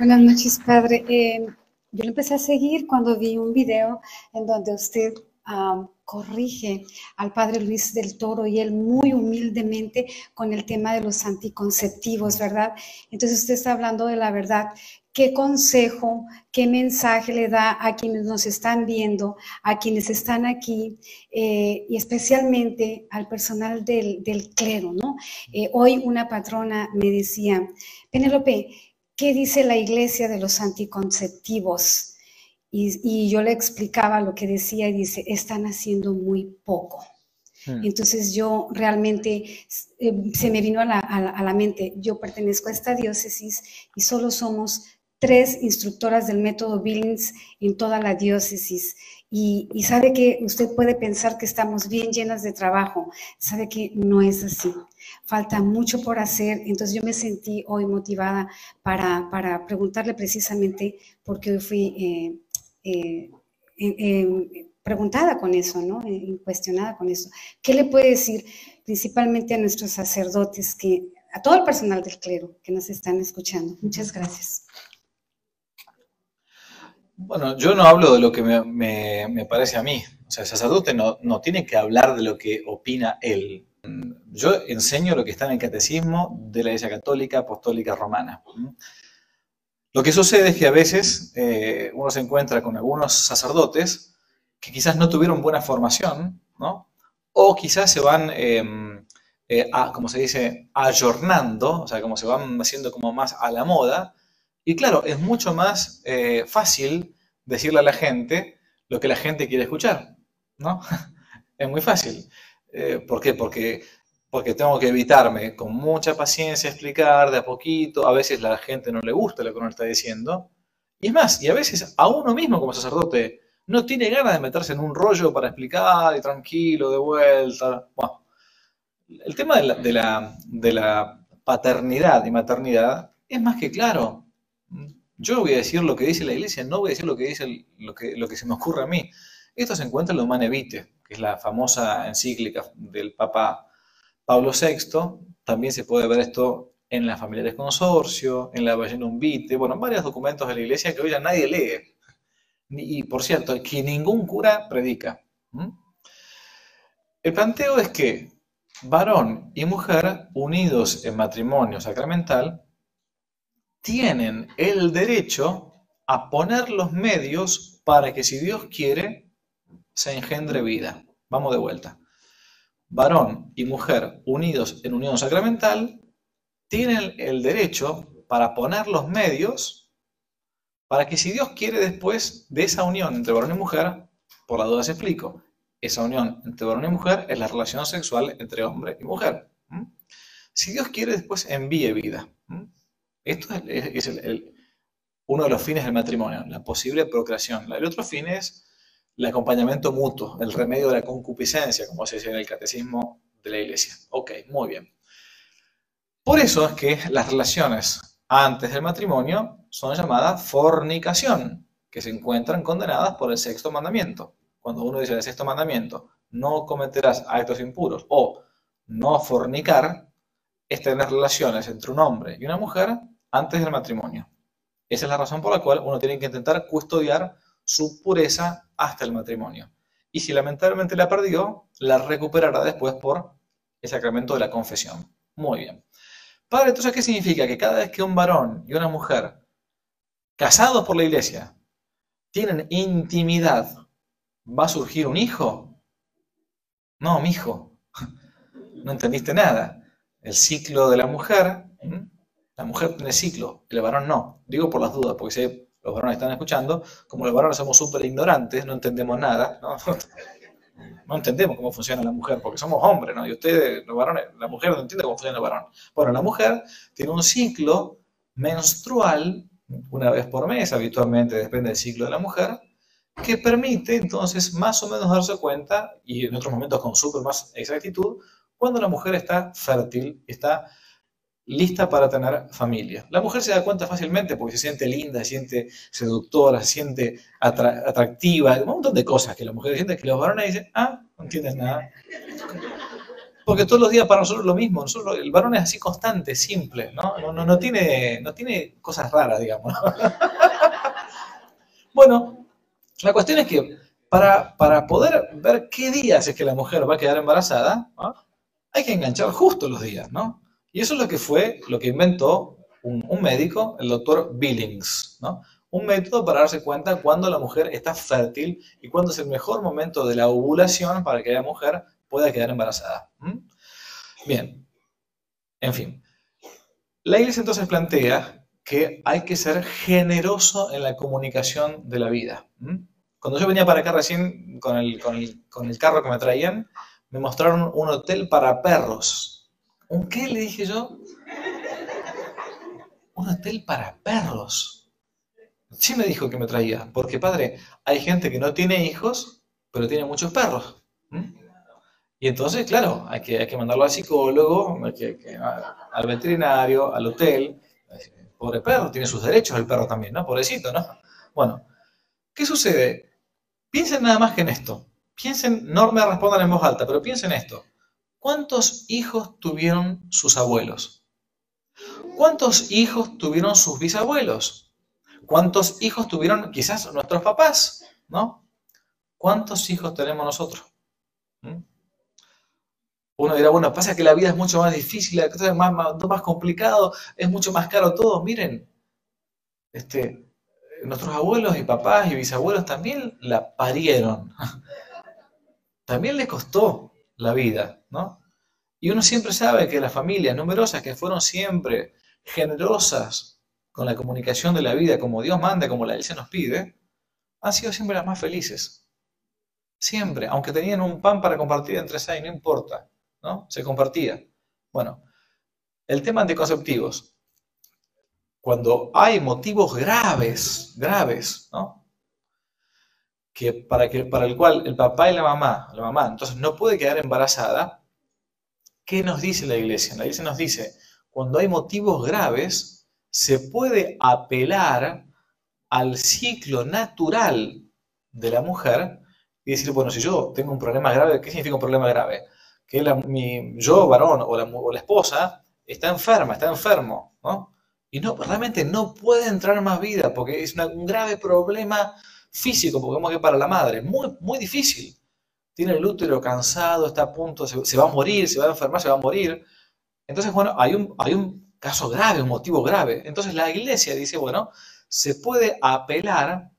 Buenas noches, padre. Eh, yo lo empecé a seguir cuando vi un video en donde usted corrige al padre Luis del Toro y él muy humildemente con el tema de los anticonceptivos, ¿verdad? Entonces usted está hablando de la verdad. ¿Qué consejo, qué mensaje le da a quienes nos están viendo, a quienes están aquí eh, y especialmente al personal del, clero, ¿no? Eh, hoy una patrona me decía, Penélope, ¿qué dice la iglesia de los anticonceptivos? Y, yo le explicaba lo que decía y dice, están haciendo muy poco. Hmm. Entonces yo realmente eh, se me vino a la, mente, yo pertenezco a esta diócesis y solo somos tres instructoras del método Billings en toda la diócesis. Y, y, sabe que usted puede pensar que estamos bien llenas de trabajo, sabe que no es así falta mucho por hacer, entonces yo me sentí hoy motivada para, para preguntarle precisamente porque hoy fui eh, eh, preguntada con eso, ¿no? Eh, cuestionada con eso. ¿Qué le puede decir principalmente a nuestros sacerdotes, que, a todo el personal del clero que nos están escuchando? Muchas gracias. Bueno, yo no hablo de lo que me, me, parece a mí. O sea, el sacerdote no, no tiene que hablar de lo que opina él yo enseño lo que está en el catecismo de la Iglesia Católica Apostólica Romana. Lo que sucede es que a veces eh, uno se encuentra con algunos sacerdotes que quizás no tuvieron buena formación, ¿no? O quizás se van, em, eh, como se dice, ayornando, o sea, como se van haciendo como más a la moda. Y claro, es mucho más eh, fácil decirle a la gente lo que la gente quiere escuchar, ¿no? es muy fácil. Eh, ¿Por qué? Porque, porque tengo que evitarme con mucha paciencia explicar de a poquito. A veces la gente no le gusta lo que uno está diciendo. Y es más, y a veces a uno mismo como sacerdote no tiene ganas de meterse en un rollo para explicar y tranquilo, de vuelta. Bueno, el tema de la, de la, de la paternidad y maternidad es más que claro. Yo voy a decir lo que dice la iglesia, no voy a decir lo que dice lo que, lo que se me ocurre a mí. Esto se encuentra en lo Humane Vitae que es la famosa encíclica del Papa Pablo VI, también se puede ver esto en la Familiares Consorcio, en la Vallenum Vitae, bueno, en varios documentos de la Iglesia que hoy ya nadie lee. Y por cierto, que ningún cura predica. El planteo es que varón y mujer unidos en matrimonio sacramental tienen el derecho a poner los medios para que si Dios quiere se engendre vida. Vamos de vuelta. Varón y mujer unidos en unión sacramental tienen el derecho para poner los medios para que si Dios quiere después de esa unión entre varón y mujer, por la duda se explico, esa unión entre varón y mujer es la relación sexual entre hombre y mujer. Si Dios quiere después envíe vida. Esto es, uno de los fines del matrimonio, la posible procreación. El otro fin es el acompañamiento mutuo, el remedio de la concupiscencia, como se dice en el catecismo de la iglesia. Ok, muy bien. Por eso es que las relaciones antes del matrimonio son llamadas fornicación, que se encuentran condenadas por el sexto mandamiento. Cuando uno dice el sexto mandamiento, no cometerás actos impuros o no fornicar, es tener relaciones entre un hombre y una mujer antes del matrimonio. Esa es la razón por la cual uno tiene que intentar custodiar su pureza hasta el matrimonio. Y si lamentablemente la perdió, la recuperará después por el sacramento de la confesión. Muy bien. Padre, entonces, ¿qué significa? Que cada vez que un varón y una mujer, casados por la iglesia, tienen intimidad, ¿va a surgir un hijo? No, mi hijo. No entendiste nada. El ciclo de la mujer, la mujer tiene ciclo, el varón no. Digo por las dudas, porque si los varones están escuchando, como los varones somos súper ignorantes, no entendemos nada, ¿no? entendemos cómo funciona la mujer, porque somos hombres, ¿no? Y ustedes, los varones, la mujer no entiende cómo funciona el varón. Bueno, la mujer tiene un ciclo menstrual, una vez por mes, habitualmente depende del ciclo de la mujer, que permite entonces más o menos darse cuenta, y en otros momentos con súper más exactitud, cuando la mujer está fértil, está lista para tener familia. La mujer se da cuenta fácilmente porque se siente linda, se siente seductora, se siente atractiva, un montón de cosas que la mujer siente que los varones dicen, ah, no entiendes nada. Porque todos los días para nosotros es lo mismo. El varón es así constante, simple, ¿no? No, tiene, no tiene cosas raras, digamos. bueno, la cuestión es que para, para, poder ver qué días es que la mujer va a quedar embarazada, hay que enganchar justo los días, ¿no? Y eso es lo que fue, lo que inventó un, médico, el doctor Billings, ¿no? un método para darse cuenta cuando la mujer está fértil y cuándo es el mejor momento de la ovulación para que la mujer pueda quedar embarazada. Bien, en fin. La iglesia entonces plantea que hay que ser generoso en la comunicación de la vida. Cuando yo venía para acá recién con el, con el, carro que me traían, me mostraron un hotel para perros. ¿Un qué? Le dije yo. Un hotel para perros. Sí me dijo que me traía, porque padre, hay gente que no tiene hijos, pero tiene muchos perros. Y entonces, claro, hay que, hay que mandarlo al psicólogo, al veterinario, al hotel. Pobre perro, tiene sus derechos el perro también, ¿no? Pobrecito, ¿no? Bueno, ¿qué sucede? Piensen nada más que en esto. Piensen, no me respondan en voz alta, pero piensen esto. ¿Cuántos hijos tuvieron sus abuelos? ¿Cuántos hijos tuvieron sus bisabuelos? ¿Cuántos hijos tuvieron quizás nuestros papás? ¿No? ¿Cuántos hijos tenemos nosotros? ¿Mm? Uno dirá, bueno, pasa que la vida es mucho más difícil, es más, más, complicado, es mucho más caro todo. Miren, este, nuestros abuelos y papás y bisabuelos también la parieron. También les costó la vida, Y uno siempre sabe que las familias numerosas que fueron siempre generosas con la comunicación de la vida como Dios manda, como la Iglesia nos pide, han sido siempre las más felices. Siempre, aunque tenían un pan para compartir entre seis, no importa, ¿no? Se compartía. Bueno, el tema anticonceptivos. Cuando hay motivos graves, graves, ¿no? Que para, que, para el cual el papá y la mamá, la mamá, entonces no puede quedar embarazada, ¿qué nos dice la iglesia? La iglesia nos dice, cuando hay motivos graves, se puede apelar al ciclo natural de la mujer y decir, bueno, si yo tengo un problema grave, ¿qué significa un problema grave? Que mi, yo, varón, o la, la, esposa, está enferma, está enfermo, ¿no? Y no, realmente no puede entrar más vida porque es un grave problema físico, porque que para la madre, muy, muy difícil. Tiene el útero cansado, está a punto, se, va a morir, se va a enfermar, se va a morir. Entonces, bueno, hay un, hay un caso grave, un motivo grave. Entonces la iglesia dice, bueno, se puede apelar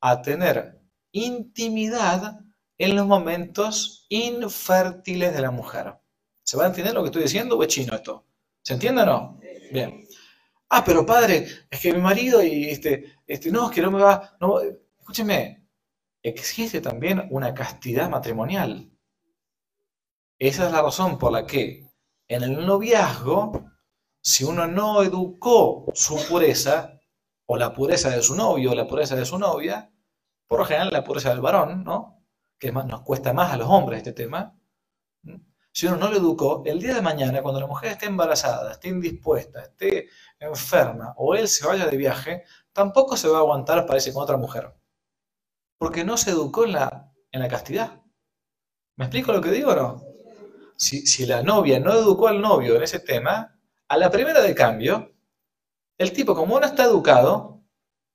a tener intimidad en los momentos infértiles de la mujer. ¿Se va a entender lo que estoy diciendo es chino esto? ¿Se entiende o no? Bien. Ah, pero padre, es que mi marido y este, este, no, es que no me va, no, escúcheme, existe también una castidad matrimonial. Esa es la razón por la que en el noviazgo si uno no educó su pureza, o la pureza de su novio, o la pureza de su novia, por lo general la pureza del varón, ¿no? Que más, nos cuesta más a los hombres este tema. Si uno no lo educó, el día de mañana, cuando la mujer esté embarazada, esté indispuesta, esté enferma, o él se vaya de viaje, tampoco se va a aguantar para irse con otra mujer. Porque no se educó en la, en la castidad. ¿Me explico lo que digo o no? Si, si la novia no educó al novio en ese tema, a la primera de cambio, el tipo, como no está educado,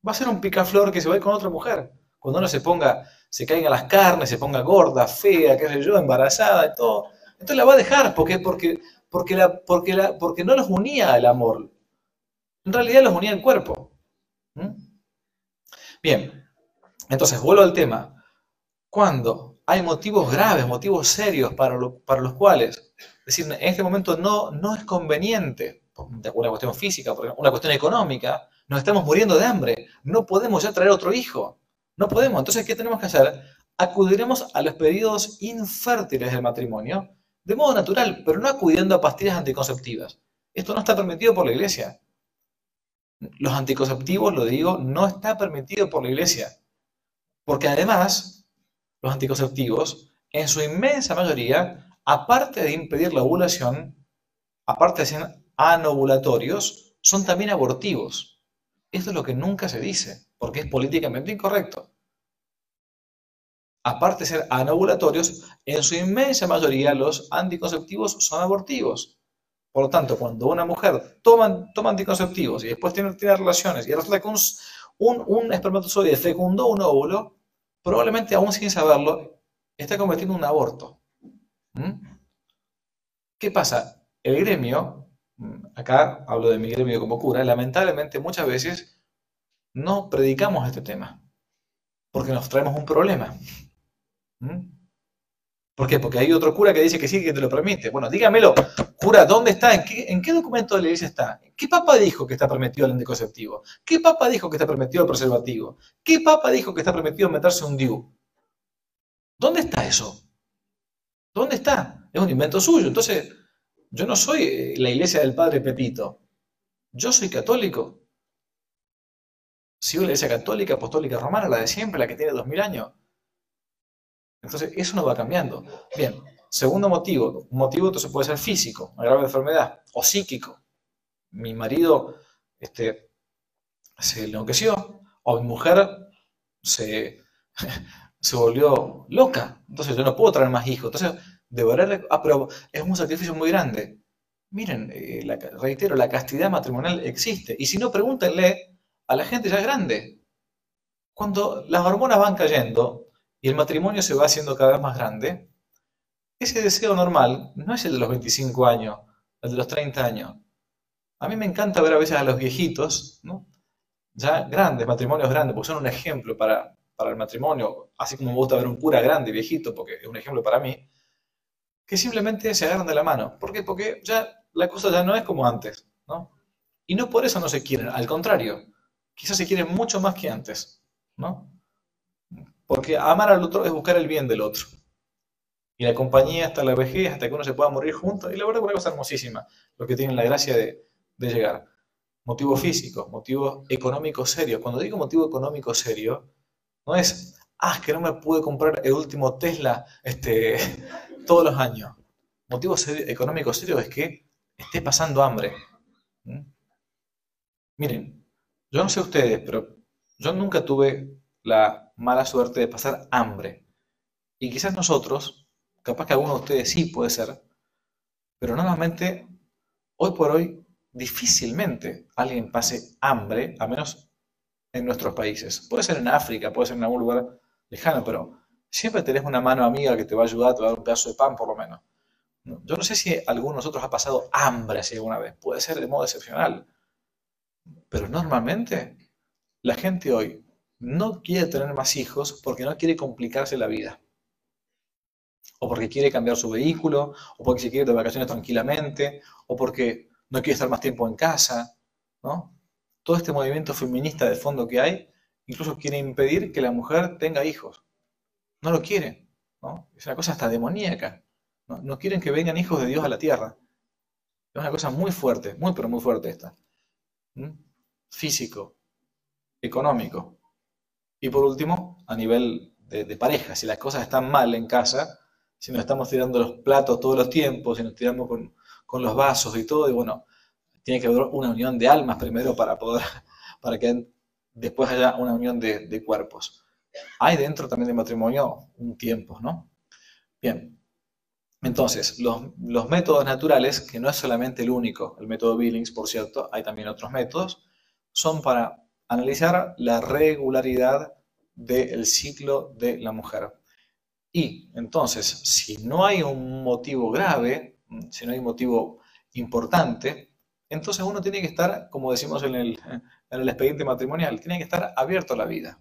va a ser un picaflor que se va a ir con otra mujer. Cuando uno se ponga, se caiga las carnes, se ponga gorda, fea, qué sé yo, embarazada y todo, entonces la va a dejar porque, porque, porque, la, porque, la, porque no los unía el amor. En realidad los unía el cuerpo. ¿Mm? Bien, entonces vuelvo al tema. Cuando hay motivos graves, motivos serios para, para los cuales es decir, en este momento no, no es conveniente, por una cuestión física, por una cuestión económica, nos estamos muriendo de hambre, no podemos ya traer otro hijo, no podemos. Entonces, ¿qué tenemos que hacer? Acudiremos a los periodos infértiles del matrimonio de modo natural, pero no acudiendo a pastillas anticonceptivas. Esto no está permitido por la iglesia. Los anticonceptivos, lo digo, no está permitido por la iglesia. Porque además, los anticonceptivos, en su inmensa mayoría, aparte de impedir la ovulación, aparte de ser anovulatorios, son también abortivos. Esto es lo que nunca se dice, porque es políticamente incorrecto. aparte de ser anovulatorios, en su inmensa mayoría los anticonceptivos son abortivos. Por lo tanto, cuando una mujer toma, anticonceptivos y después tiene, tiene relaciones y resulta que un, un, un espermatozoide fecundó un óvulo, probablemente aún sin saberlo, está cometiendo un aborto. ¿Mm? ¿Qué pasa? El gremio, mm, acá hablo de mi gremio como cura, lamentablemente muchas veces no predicamos este tema, porque nos traemos un problema. ¿Mm? ¿Por qué? Porque hay otro cura que dice que sí, que te lo permite. Bueno, dígamelo, cura, ¿dónde está? ¿En qué, documento de la iglesia está? ¿Qué papa dijo que está permitido el anticonceptivo? ¿Qué papa dijo que está permitido el preservativo? ¿Qué papa dijo que está permitido meterse un DIU? ¿Dónde está eso? ¿Dónde está? Es un invento suyo. Entonces, yo no soy eh, la iglesia del padre Pepito. Yo soy católico. Sigo la iglesia católica, apostólica romana, la de siempre, la que tiene dos mil años. Entonces, eso no va cambiando. Bien, segundo motivo. Un motivo entonces puede ser físico, una grave enfermedad, o psíquico. Mi marido este, se enloqueció, o mi mujer se, se volvió loca. Entonces, yo no puedo traer más hijos. Entonces, deberé... Ah, pero es un sacrificio muy grande. Miren, eh, reitero, la castidad matrimonial existe. Y si no, pregúntenle a la gente ya grande. Cuando las hormonas van cayendo, y el matrimonio se va haciendo cada vez más grande, ese deseo normal no es el de los 25 años, el de los 30 años. A mí me encanta ver a veces a los viejitos, ¿no? ya grandes, matrimonios grandes, porque son un ejemplo para, para el matrimonio, así como me gusta ver un cura grande, viejito, porque es un ejemplo para mí, que simplemente se agarran de la mano. ¿Por qué? Porque ya la cosa ya no es como antes, ¿no? Y no por eso no se quieren, al contrario, quizás se quieren mucho más que antes, ¿no? Porque amar al otro es buscar el bien del otro. Y la compañía hasta la vejez, hasta que uno se pueda morir juntos. Y la verdad es una cosa hermosísima, lo que tienen la gracia de, llegar. Motivo físico, motivo económico serio. Cuando digo motivo económico serio, no es, ah, que no me pude comprar el último Tesla este, todos los años. Motivo económico serio es que esté pasando hambre. ¿Mm? Miren, yo no sé ustedes, pero yo nunca tuve la mala suerte de pasar hambre. Y quizás nosotros, capaz que alguno de ustedes sí puede ser, pero normalmente, hoy por hoy, difícilmente alguien pase hambre, a menos en nuestros países. Puede ser en África, puede ser en algún lugar lejano, pero siempre tenés una mano amiga que te va a ayudar, te va a dar un pedazo de pan por lo menos. Yo no sé si alguno de nosotros ha pasado hambre así alguna vez, puede ser de modo excepcional, pero normalmente la gente hoy no quiere tener más hijos porque no quiere complicarse la vida. O porque quiere cambiar su vehículo, o porque se quiere ir de vacaciones tranquilamente, o porque no quiere estar más tiempo en casa, ¿no? Todo este movimiento feminista de fondo que hay, incluso quiere impedir que la mujer tenga hijos. No lo quiere, ¿no? Es una cosa hasta demoníaca. No, quieren que vengan hijos de Dios a la tierra. Es una cosa muy fuerte, muy pero muy fuerte esta. Físico, económico, y por último, a nivel de, pareja, si las cosas están mal en casa, si nos estamos tirando los platos todos los tiempos, si nos tiramos con, los vasos y todo, y bueno, tiene que haber una unión de almas primero para poder, para que después haya una unión de, cuerpos. Hay dentro también del matrimonio un tiempo, ¿no? Bien, entonces, los, los, métodos naturales, que no es solamente el único, el método Billings, por cierto, hay también otros métodos, son para analizar la regularidad del ciclo de la mujer. Y entonces, si no hay un motivo grave, si no hay un motivo importante, entonces uno tiene que estar, como decimos en el, expediente matrimonial, tiene que estar abierto a la vida.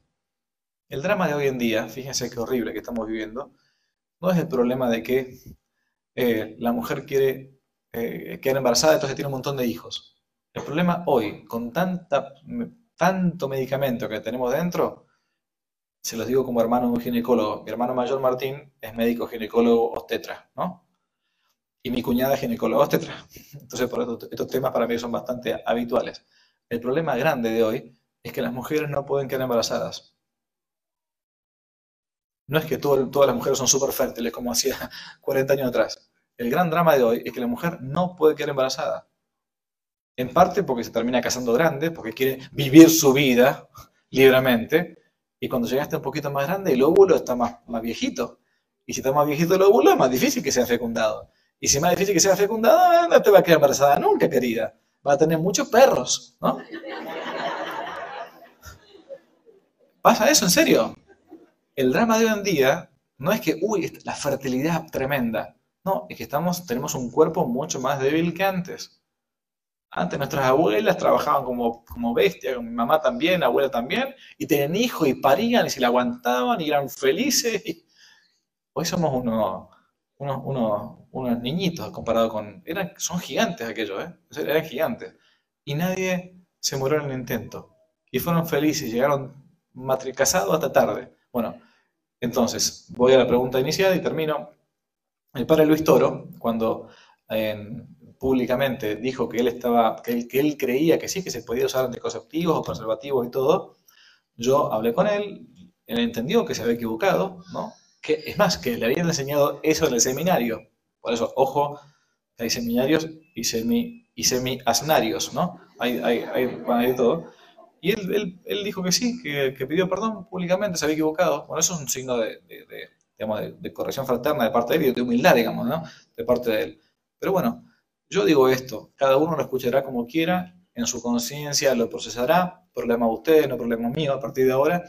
El drama de hoy en día, fíjense qué horrible que estamos viviendo, no es el problema de que eh, la mujer quiere eh, quedar embarazada, entonces tiene un montón de hijos. El problema hoy, con tanta tanto medicamento que tenemos dentro, se los digo como hermano de un ginecólogo. Mi hermano mayor Martín es médico ginecólogo obstetra, ¿no? Y mi cuñada es ginecóloga obstetra. Entonces, por estos temas para mí son bastante habituales. El problema grande de hoy es que las mujeres no pueden quedar embarazadas. No es que todas las mujeres son súper fértiles como hacía 40 años atrás. El gran drama de hoy es que la mujer no puede quedar embarazada. En parte porque se termina casando grande, porque quiere vivir su vida libremente, Y cuando llegaste un poquito más grande, el óvulo está más, más viejito. Y si está más viejito el óvulo, es más difícil que sea fecundado. Y si es más difícil que sea fecundado, no te va a quedar embarazada nunca, querida. Va a tener muchos perros, ¿no? ¿Pasa eso en serio? El drama de hoy en día no es que, uy, la fertilidad tremenda. No, es que estamos, tenemos un cuerpo mucho más débil que antes. Antes nuestras abuelas trabajaban como, como bestias, mi mamá también, abuela también, y tenían hijos y parían y se la aguantaban y eran felices. Hoy somos unos, unos, unos, niñitos comparado con... Eran, son gigantes aquellos, ¿eh? Eran gigantes. Y nadie se murió en el intento. Y fueron felices, llegaron casados hasta tarde. Bueno, entonces, voy a la pregunta inicial y termino. El padre Luis Toro, cuando públicamente dijo que él, estaba, que él, que él creía que sí, que se podía usar anticonceptivos o preservativos y todo, yo hablé con él, él entendió que se había equivocado, ¿no? Que, es más, que le habían enseñado eso en el seminario. Por eso, ojo, hay seminarios y semi y semi-asnarios, ¿no? Hay, hay, hay, hay todo. Y él, él, dijo que sí, que, que, pidió perdón públicamente, se había equivocado. Bueno, eso es un signo de, de, de digamos, de, corrección fraterna de parte de él y de humildad, digamos, ¿no? De parte de él. Pero bueno, yo digo esto, cada uno lo escuchará como quiera, en su conciencia lo procesará, problema de ustedes, no problema mío, a partir de ahora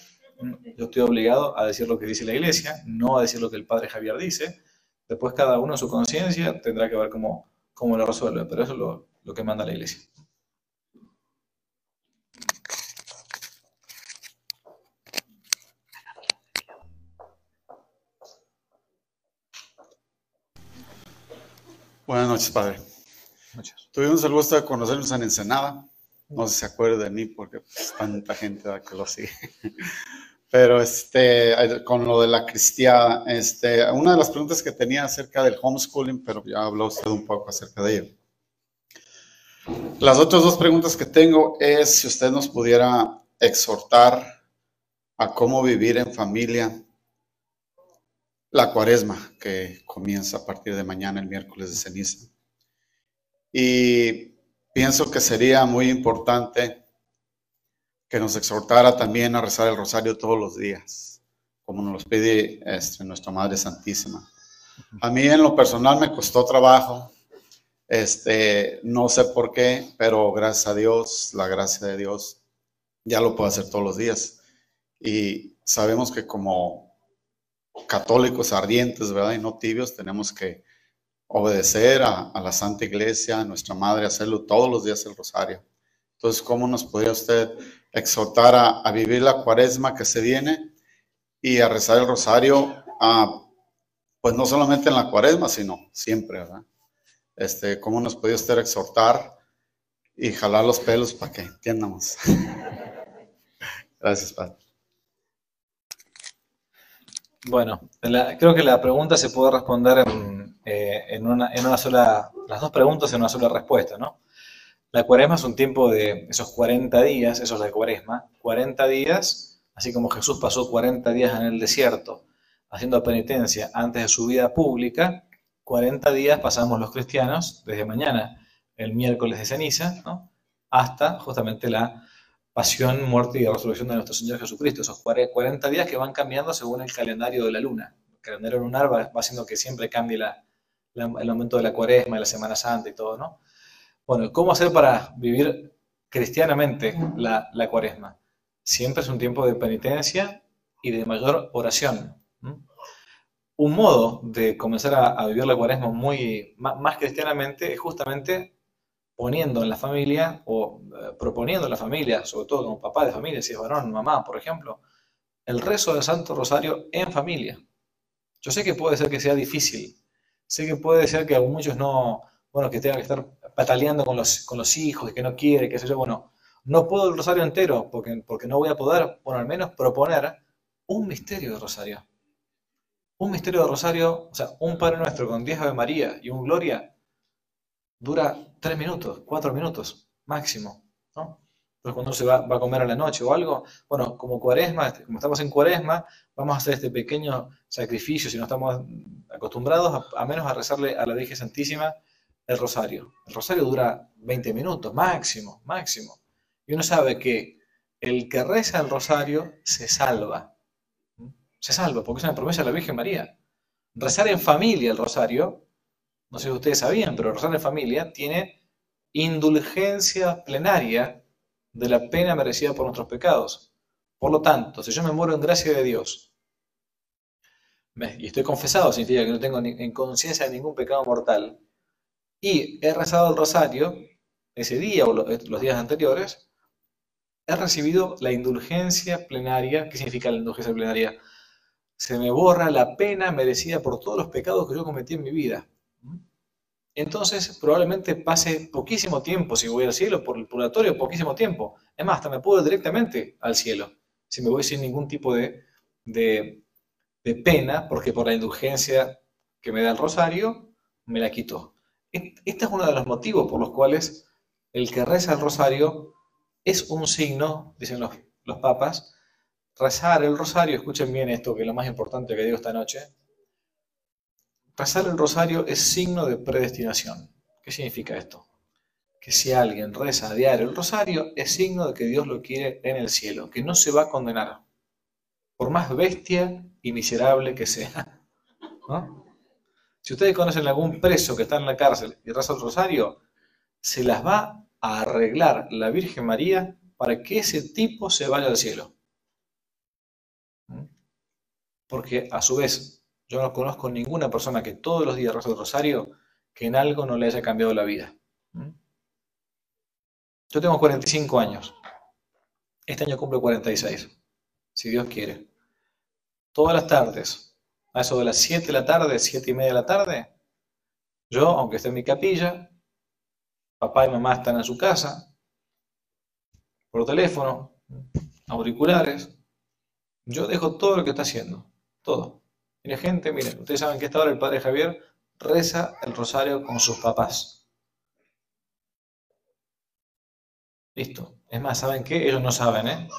yo estoy obligado a decir lo que dice la iglesia, no a decir lo que el padre Javier dice. Después cada uno en su conciencia tendrá que ver cómo, cómo lo resuelve, pero eso es lo, lo que manda la iglesia. Buenas noches, padre. Tuvimos el gusto de conocernos en Ensenada. No sé si se acuerda de mí porque pues, tanta gente que lo sigue. Pero este, con lo de la cristiada, este, una de las preguntas que tenía acerca del homeschooling, pero ya habló usted un poco acerca de ello. Las otras dos preguntas que tengo es si usted nos pudiera exhortar a cómo vivir en familia la cuaresma que comienza a partir de mañana, el miércoles de ceniza. Y pienso que sería muy importante que nos exhortara también a rezar el rosario todos los días, como nos pide este, nuestra Madre Santísima. A mí en lo personal me costó trabajo, este, no sé por qué, pero gracias a Dios, la gracia de Dios, ya lo puedo hacer todos los días. Y sabemos que como católicos ardientes, ¿verdad? Y no tibios, tenemos que obedecer a, la Santa Iglesia, a nuestra Madre, hacerlo todos los días el rosario. Entonces, ¿cómo nos podría usted exhortar a, vivir la cuaresma que se viene y a rezar el rosario, pues no solamente en la cuaresma, sino siempre, ¿verdad? Este, ¿Cómo nos podría usted exhortar y jalar los pelos para que entiendamos? Gracias, Padre. Bueno, creo que la pregunta se puede responder eh, en, una, sola, las dos preguntas en una sola respuesta, ¿no? La cuaresma es un tiempo de esos 40 días, eso es la cuaresma, 40 días, así como Jesús pasó 40 días en el desierto haciendo penitencia antes de su vida pública, 40 días pasamos los cristianos desde mañana, el miércoles de ceniza, hasta justamente la pasión, muerte y resurrección de nuestro Señor Jesucristo, esos 40 días que van cambiando según el calendario de la luna. El calendario lunar va, haciendo que siempre cambie el momento de la cuaresma y la Semana Santa y todo, ¿no? Bueno, ¿cómo hacer para vivir cristianamente la, cuaresma? Siempre es un tiempo de penitencia y de mayor oración. Un modo de comenzar a, vivir la cuaresma muy más cristianamente es justamente poniendo en la familia o eh, proponiendo en la familia, sobre todo como papá de familia, si es varón, mamá, por ejemplo, el rezo del Santo Rosario en familia. Yo sé que puede ser que sea difícil, sé que puede ser que muchos no, bueno, que tengan que estar pataleando con los, con los hijos y que no quiere, qué sé yo, bueno, no puedo el rosario entero porque, porque no voy a poder, bueno, al menos proponer un misterio de rosario. Un misterio de rosario, o sea, un Padre Nuestro con 10 Ave María y un Gloria, dura tres minutos, cuatro minutos máximo, ¿no? Entonces cuando uno se va, a comer a la noche o algo, bueno, como cuaresma, este, como estamos en cuaresma, vamos a hacer este pequeño sacrificio, si no estamos acostumbrados, a, menos a rezarle a la Virgen Santísima el rosario. El rosario dura 20 minutos, máximo, máximo. Y uno sabe que el que reza el rosario se salva. Se salva, porque es una promesa de la Virgen María. Rezar en familia el rosario, no sé si ustedes sabían, pero rezar en familia tiene indulgencia plenaria de la pena merecida por nuestros pecados. Por lo tanto, si yo me muero en gracia de Dios y estoy confesado, significa que no tengo en conciencia ningún pecado mortal, y he rezado el rosario ese día o los días anteriores, he recibido la indulgencia plenaria. ¿Qué significa la indulgencia plenaria? Se me borra la pena merecida por todos los pecados que yo cometí en mi vida. Entonces, probablemente pase poquísimo tiempo si voy al cielo por el purgatorio, poquísimo tiempo. Es más, hasta me puedo ir directamente al cielo, si me voy sin ningún tipo de, de, pena, porque por la indulgencia que me da el rosario, me la quitó. Este es uno de los motivos por los cuales el que reza el rosario es un signo, dicen los, los papas, rezar el rosario, escuchen bien esto, que es lo más importante que digo esta noche, rezar el rosario es signo de predestinación. ¿Qué significa esto? Que si alguien reza diario el rosario, es signo de que Dios lo quiere en el cielo, que no se va a condenar, por más bestia y miserable que sea. Si ustedes conocen algún preso que está en la cárcel y reza el rosario, se las va a arreglar la Virgen María para que ese tipo se vaya al cielo. ¿Mm? Porque a su vez, yo no conozco ninguna persona que todos los días reza el rosario que en algo no le haya cambiado la vida. ¿Mm? Yo tengo 45 años. Este año cumplo 46, si Dios quiere. Todas las tardes, a eso de las 7 de la tarde, 7 y media de la tarde, yo, aunque esté en mi capilla, papá y mamá están en su casa, por teléfono, auriculares. Yo dejo todo lo que está haciendo, todo. Mire, gente, miren, ustedes saben que esta hora el padre Javier reza el rosario con sus papás. Listo. Es más, ¿saben qué? Ellos no saben, ¿eh?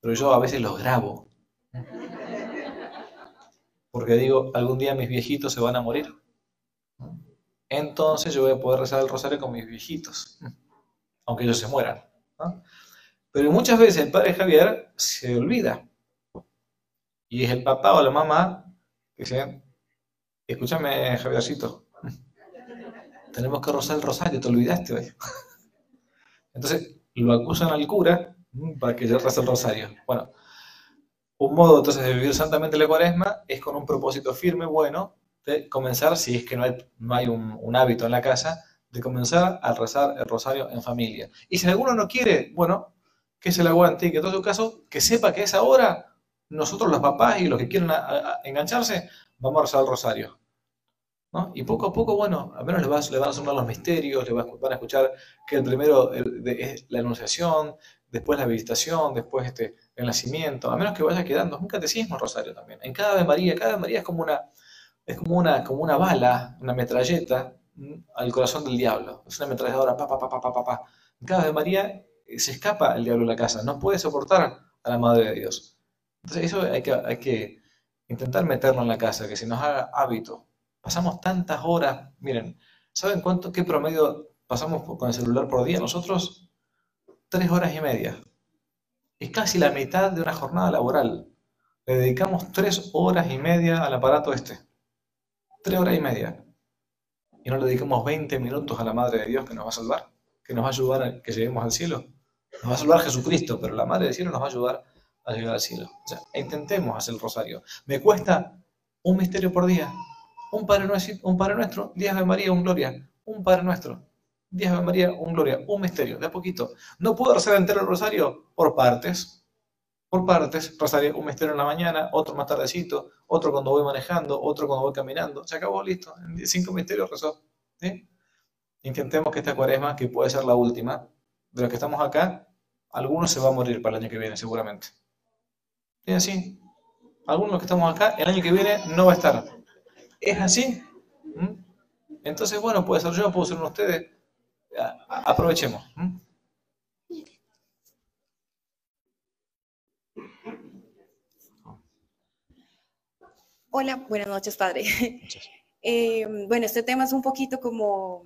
Pero yo a veces los grabo. Porque digo, algún día mis viejitos se van a morir entonces yo voy a poder rezar el rosario con mis viejitos, aunque ellos se mueran. Pero muchas veces el padre Javier se olvida. Y es el papá o la mamá dice, escúchame Javiercito, tenemos que rezar el rosario, te olvidaste hoy. Entonces lo acusan al cura para que yo reza el rosario. Bueno, un modo entonces de vivir santamente la cuaresma es con un propósito firme, bueno, de comenzar, si es que no hay, no hay un, hábito en la casa, de comenzar a rezar el rosario en familia. Y si alguno no quiere, bueno, que se le aguante y que en todo caso, que sepa que es ahora, nosotros los papás y los que quieren engancharse, vamos a rezar el rosario. Y poco a poco, bueno, al menos le, van a sonar los misterios, le van a escuchar que el primero es la anunciación, después la visitación, después este, el nacimiento, a menos que vaya quedando un catecismo rosario también. En cada Ave María, cada Ave María es como una, es como una, como una bala, una metralleta al corazón del diablo. Es una ametralladora, pa, pa, pa, pa, pa, pa. En cada de María eh, se escapa el diablo de la casa, no puede soportar a la Madre de Dios. Entonces eso hay que, hay que intentar meterlo en la casa, que se nos haga hábito. Pasamos tantas horas, miren, ¿saben cuánto, qué promedio pasamos con el celular por día? Nosotros, tres horas y media. Es casi la mitad de una jornada laboral. Le dedicamos tres horas y media al aparato este tres horas y media, y no le dedicamos 20 minutos a la Madre de Dios que nos va a salvar, que nos va a ayudar a que lleguemos al cielo. Nos va a salvar Jesucristo, pero la Madre del Cielo nos va a ayudar a llegar al cielo. O sea, intentemos hacer el rosario. Me cuesta un misterio por día. Un Padre Nuestro, un Padre Nuestro, días de María, un Gloria. Un Padre Nuestro, días de María, un Gloria. Un misterio, de a poquito. No puedo rezar entero el rosario por partes, por partes, pasaría un misterio en la mañana, otro más tardecito, otro cuando voy manejando, otro cuando voy caminando. Se acabó, listo. Cinco misterios rezó. Intentemos que esta cuaresma, que puede ser la última, de los que estamos acá, algunos se va a morir para el año que viene, seguramente. ¿Es así? Algunos que estamos acá, el año que viene no va a estar. ¿Es así? ¿Mm? Entonces, bueno, puede ser yo, puede ser uno de ustedes. Aprovechemos. ¿Mm? Hola, buenas noches, padre. Eh, bueno, este tema es un poquito como,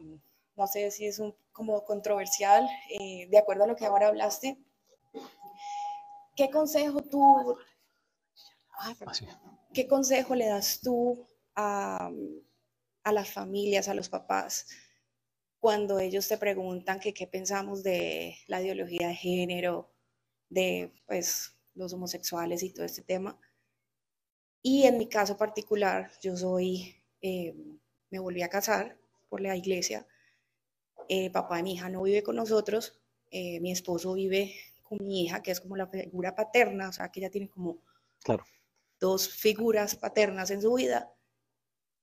no sé si es un, como controversial, eh, de acuerdo a lo que ahora hablaste. ¿Qué consejo tú, qué consejo le das tú a, a las familias, a los papás, cuando ellos te preguntan que qué pensamos de la ideología de género, de pues los homosexuales y todo este tema? Y en mi caso particular, yo soy, eh, me volví a casar por la iglesia. El papá de mi hija no vive con nosotros. Eh, mi esposo vive con mi hija, que es como la figura paterna, o sea, que ella tiene como claro. dos figuras paternas en su vida.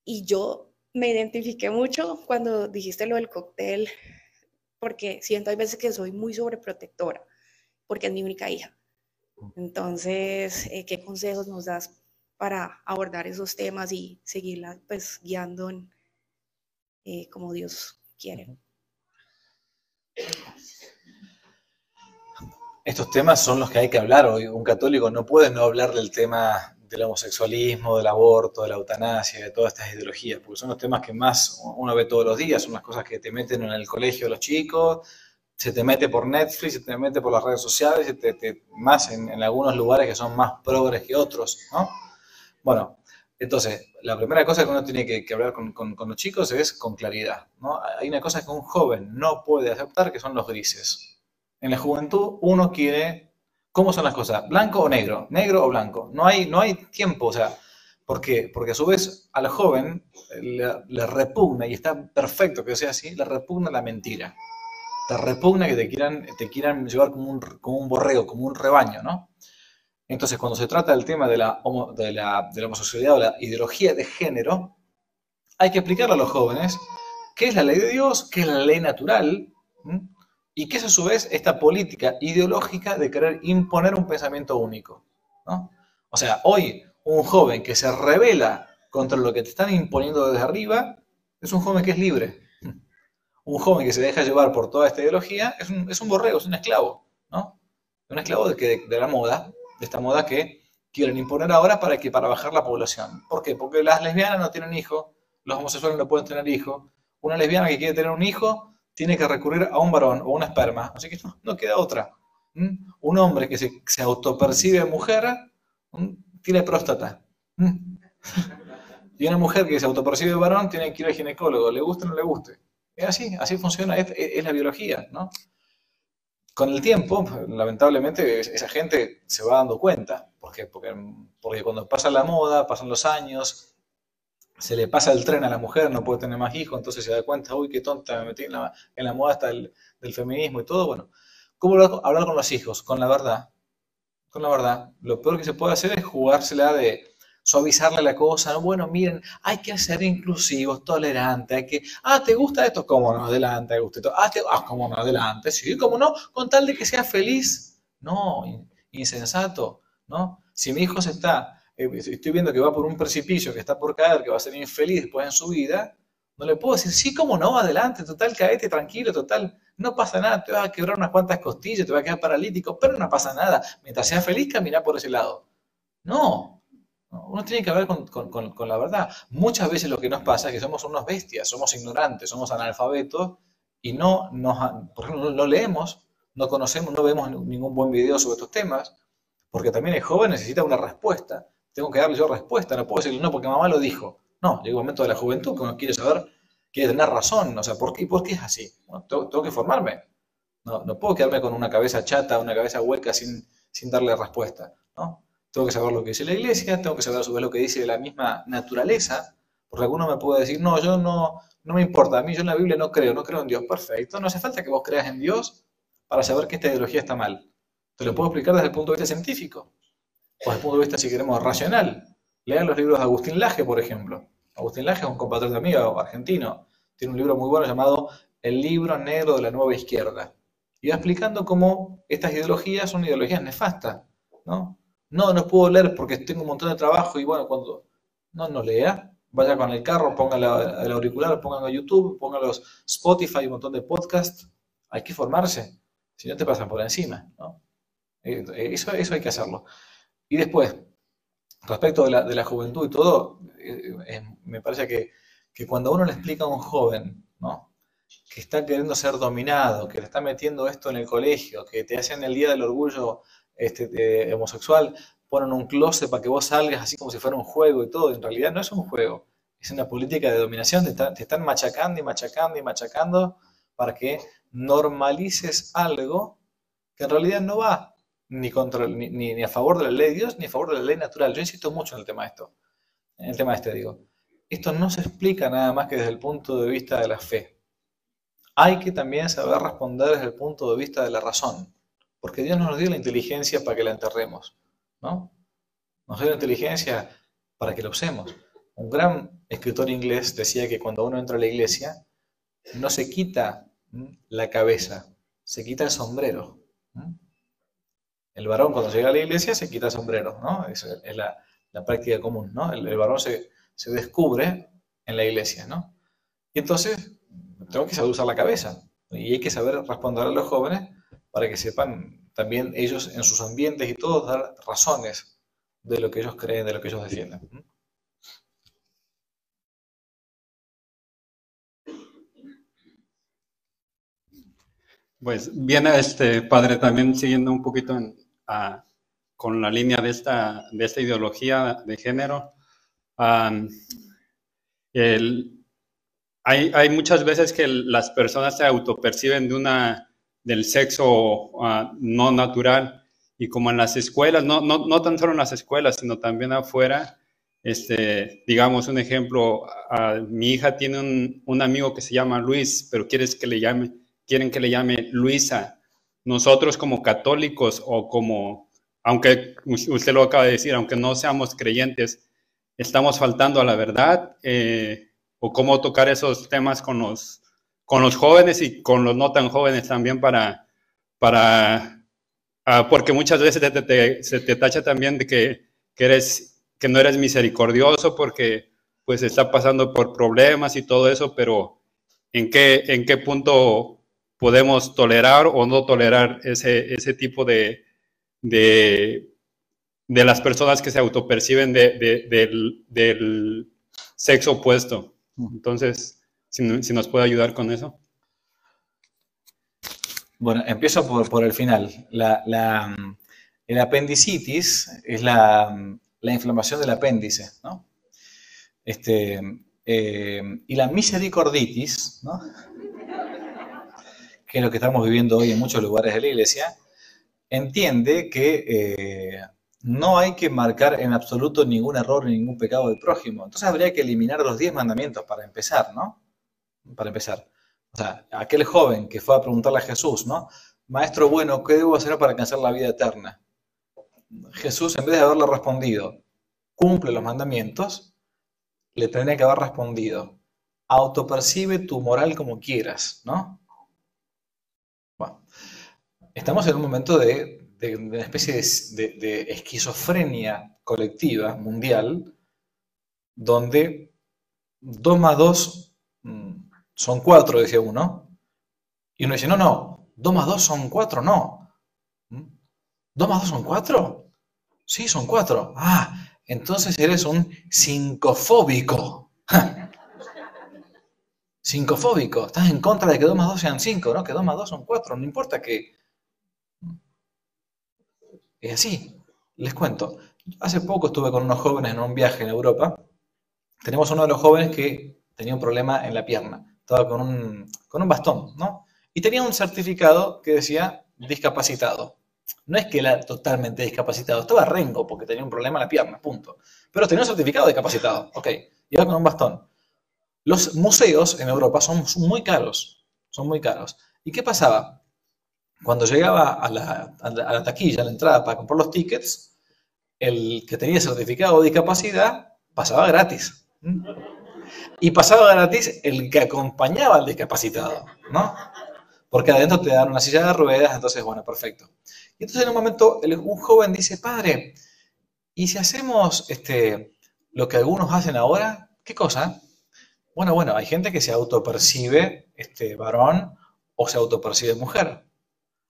Y yo me identifiqué mucho cuando dijiste lo del cóctel, porque siento hay veces que soy muy sobreprotectora, porque es mi única hija. Mm. Entonces, eh, ¿qué consejos nos das para abordar esos temas y seguirla pues guiando en, eh, como Dios quiere. Estos temas son los que hay que hablar hoy. Un católico no puede no hablar del tema del homosexualismo, del aborto, de la eutanasia, de todas estas ideologías, porque son los temas que más uno ve todos los días, son las cosas que te meten en el colegio los chicos, se te mete por Netflix, se te mete por las redes sociales, más en, algunos lugares que son más progres que otros, ¿no? Bueno, entonces, la primera cosa que uno tiene que, hablar con, los chicos es con claridad. ¿no? Hay una cosa que un joven no puede aceptar, que son los grises. En la juventud uno quiere, ¿cómo son las cosas? ¿Blanco o negro? ¿Negro o blanco? No hay, no hay tiempo, o sea, ¿por qué? Porque a su vez al joven le, repugna, y está perfecto que sea así, le repugna la mentira. Te repugna que te quieran, te quieran llevar como un, como un borrego, como un rebaño, ¿no? Entonces, cuando se trata del tema de la, de la, homosexualidad o la ideología de género, hay que explicarle a los jóvenes qué es la ley de Dios, qué es la ley natural, y qué es a su vez esta política ideológica de querer imponer un pensamiento único. O sea, hoy un joven que se revela contra lo que te están imponiendo desde arriba es un joven que es libre. Un joven que se deja llevar por toda esta ideología es un, es un borrego, es un esclavo, ¿no? Un esclavo de, de la moda, esta moda que quieren imponer ahora para, que, para bajar la población. ¿Por qué? Porque las lesbianas no tienen hijos, los homosexuales no pueden tener hijos. Una lesbiana que quiere tener un hijo tiene que recurrir a un varón o una esperma. Así que no, queda otra. Un hombre que se, se autopercibe mujer tiene próstata. Y una mujer que se autopercibe varón tiene que ir al ginecólogo, le guste o no le guste. Es así, así funciona, es, la biología, con el tiempo, lamentablemente, esa gente se va dando cuenta. ¿Por? Porque, porque cuando pasa la moda, pasan los años, se le pasa el tren a la mujer, no puede tener más hijos, entonces se da cuenta, uy, qué tonta, me metí en la, moda hasta el, del feminismo y todo. Bueno, ¿cómo hablar con los hijos? Con la verdad. Con la verdad. Lo peor que se puede hacer es jugársela de, suavizarle la cosa. Bueno, miren, hay que ser inclusivos, tolerantes, hay que, ah, ¿te gusta esto? ¿Cómo no? Adelante, guste Ah, te... ah, ¿cómo no? Adelante, sí, ¿cómo no? Con tal de que sea feliz. No, insensato, ¿no? Si mi hijo se está, eh, estoy viendo que va por un precipicio, que está por caer, que va a ser infeliz después en su vida, no le puedo decir, sí, cómo no, adelante, total, caete tranquilo, total, no pasa nada, te vas a quebrar unas cuantas costillas, te vas a quedar paralítico, pero no pasa nada. Mientras seas feliz, camina por ese lado. No, uno tiene que ver con, la verdad. Muchas veces lo que nos pasa es que somos unos bestias, somos ignorantes, somos analfabetos y no, nos, no leemos, no conocemos, no vemos ningún buen video sobre estos temas, porque también el joven necesita una respuesta. Tengo que darle yo respuesta, no puedo decirle no porque mamá lo dijo. No, llega un momento de la juventud que uno quiere saber, quiere tener razón, o sea, ¿por qué, por qué es así? tengo, que formarme. No, no puedo quedarme con una cabeza chata, una cabeza hueca sin, sin darle respuesta. ¿no? tengo que saber lo que dice la iglesia, tengo que saber a su vez lo que dice la misma naturaleza, porque alguno me puede decir, no, yo no, no me importa, a mí yo en la Biblia no creo, no creo en Dios. Perfecto, no hace falta que vos creas en Dios para saber que esta ideología está mal. Te lo puedo explicar desde el punto de vista científico, o desde el punto de vista, si queremos, racional. Lean los libros de Agustín Laje, por ejemplo. Agustín Laje es un compatriota mío, argentino. Tiene un libro muy bueno llamado El libro negro de la nueva izquierda. Y va explicando cómo estas ideologías son ideologías nefastas, ¿no? No, no puedo leer porque tengo un montón de trabajo y bueno, cuando no, no lea, vaya con el carro, ponga el auricular, ponga YouTube, ponga los Spotify, un montón de podcasts. Hay que formarse, si no te pasan por encima. ¿no? Eh, eso, eso hay que hacerlo. Y después, respecto de la, de la juventud y todo, eh, eh, me parece que, que, cuando uno le explica a un joven ¿no? que está queriendo ser dominado, que le está metiendo esto en el colegio, que te hacen el día del orgullo este, homosexual, ponen un closet para que vos salgas así como si fuera un juego y todo. En realidad no es un juego, es una política de dominación. Te, te están machacando y machacando y machacando para que normalices algo que en realidad no va ni, contra, ni, ni, a favor de la ley de Dios ni a favor de la ley natural. Yo insisto mucho en el tema de esto. En el tema este digo. Esto no se explica nada más que desde el punto de vista de la fe. Hay que también saber responder desde el punto de vista de la razón. Porque Dios no nos dio la inteligencia para que la enterremos. ¿no? Nos dio la inteligencia para que la usemos. Un gran escritor inglés decía que cuando uno entra a la iglesia, no se quita la cabeza, se quita el sombrero. El varón cuando llega a la iglesia se quita sombrero, ¿no? Es, es la, práctica común, ¿no? El, varón se, descubre en la iglesia, ¿no? Y entonces tengo que saber usar la cabeza y hay que saber responder a los jóvenes para que sepan también ellos en sus ambientes y todos dar razones de lo que ellos creen, de lo que ellos defienden. Pues viene este padre también siguiendo un poquito con la línea de esta, de esta ideología de género. hay, hay, muchas veces que las personas se autoperciben de una, del sexo ah, no natural y como en las escuelas, no, no, no, tan solo en las escuelas, sino también afuera, este, digamos un ejemplo, mi hija tiene un, un amigo que se llama Luis, pero quieres que le llame quieren que le llame Luisa. Nosotros como católicos o como, aunque usted lo acaba de decir, aunque no seamos creyentes, estamos faltando a la verdad eh, o cómo tocar esos temas con los, con los jóvenes y con los no tan jóvenes también para, para ah, porque muchas veces se te tacha también de que, que, eres, que no eres misericordioso porque pues está pasando por problemas y todo eso, pero ¿en qué, en qué punto podemos tolerar o no tolerar ese, ese tipo de, de, de, las personas que se autoperciben de, del, del, sexo opuesto. Entonces, si, si, nos puede ayudar con eso. Bueno, empiezo por, por el final. La, la, el apendicitis es la, la, inflamación del apéndice, ¿no? Este, eh, y la misericorditis, ¿no? Que es lo que estamos viviendo hoy en muchos lugares de la iglesia, entiende que eh, no hay que marcar en absoluto ningún error ni ningún pecado del prójimo. Entonces habría que eliminar los diez mandamientos para empezar, ¿no? Para empezar. O sea, aquel joven que fue a preguntarle a Jesús, ¿no? Maestro bueno, ¿qué debo hacer para alcanzar la vida eterna? Jesús, en vez de haberle respondido, cumple los mandamientos, le tendría que haber respondido, autopercibe tu moral como quieras, ¿no? Estamos en un momento de, una especie de, esquizofrenia colectiva mundial, donde 2 más 2 mm, son 4, decía uno, y uno dice, no, no, 2 más 2 son 4, no. ¿2 ¿Mm? más 2 son 4? Sí, son 4. Ah, entonces eres un cincofóbico. Cincofóbico. Estás en contra de que 2 más 2 sean 5, ¿no? Que 2 más 2 son 4. No importa que es así. Les cuento. Hace poco estuve con unos jóvenes en un viaje en Europa. Tenemos uno de los jóvenes que tenía un problema en la pierna. Estaba con un, con un bastón, ¿no? Y tenía un certificado que decía discapacitado. No es que era totalmente discapacitado, estaba rengo porque tenía un problema en la pierna, punto. Pero tenía un certificado discapacitado, ok. Iba con un bastón. Los museos en Europa son muy caros, son muy caros. ¿Y qué pasaba? Cuando llegaba a la, taquilla, a la entrada para comprar los tickets, el que tenía certificado de discapacidad pasaba gratis. Y pasaba gratis el que acompañaba al discapacitado, ¿no? Porque adentro te dan una silla de ruedas, entonces, bueno, perfecto. Y entonces en un momento un joven dice, padre, ¿y si hacemos este, lo que algunos hacen ahora? ¿Qué cosa? Bueno, bueno, hay gente que se autopercibe este, varón o se autopercibe mujer.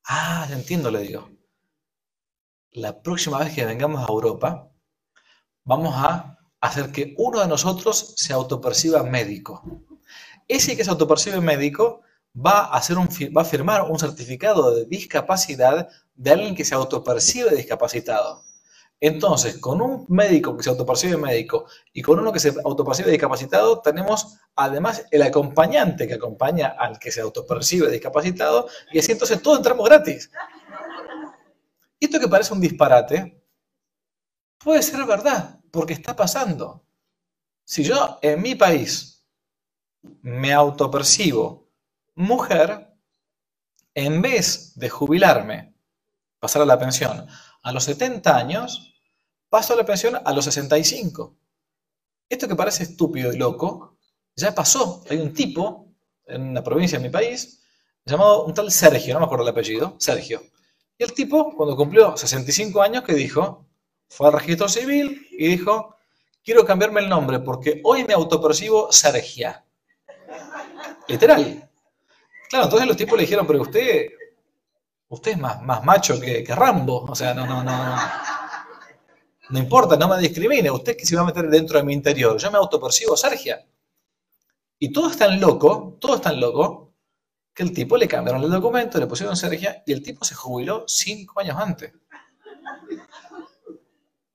Ah, entiendo, le digo. La próxima vez que vengamos a Europa, vamos a hacer que uno de nosotros se autoperciba médico. Ese que se autopercibe médico va a, hacer un, va a firmar un certificado de discapacidad de alguien que se autopercibe discapacitado. Entonces, con un médico que se autopercibe médico y con uno que se autopercibe discapacitado, tenemos además el acompañante que acompaña al que se autopercibe discapacitado y así entonces todos entramos gratis. Esto que parece un disparate puede ser verdad, porque está pasando. Si yo en mi país me autopercibo mujer, en vez de jubilarme, pasar a la pensión a los 70 años, paso a la pensión a los 65. Esto que parece estúpido y loco, ya pasó. Hay un tipo en una provincia de mi país llamado un tal Sergio, no me acuerdo el apellido, Sergio. Y el tipo, cuando cumplió 65 años, que dijo, fue al registro civil y dijo, quiero cambiarme el nombre porque hoy me autopercibo Sergia. Literal. Claro, entonces los tipos le dijeron, pero usted, usted es más, más macho que, que Rambo. O sea, no, no, no. No importa, no me discrimine. Usted que se va a meter dentro de mi interior. Yo me autopercibo Sergia. Y todo es tan loco, todo es tan loco, que el tipo le cambiaron el documento, le pusieron Sergia y el tipo se jubiló cinco años antes.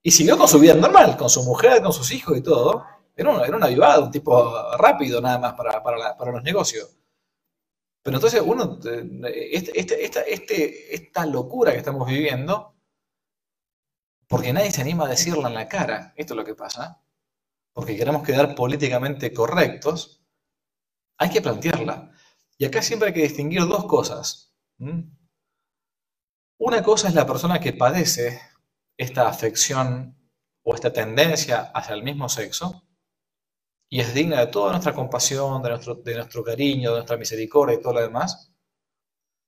Y siguió con su vida normal, con su mujer, con sus hijos y todo. Era un, era un avivado, un tipo rápido nada más para, para, los negocios. Pero entonces uno, este, este, esta, este, esta locura que estamos viviendo, porque nadie se anima a decirla en la cara. Esto es lo que pasa. Porque queremos quedar políticamente correctos. Hay que plantearla. Y acá siempre hay que distinguir dos cosas. Una cosa es la persona que padece esta afección o esta tendencia hacia el mismo sexo y es digna de toda nuestra compasión, de nuestro, de nuestro cariño, de nuestra misericordia y todo lo demás,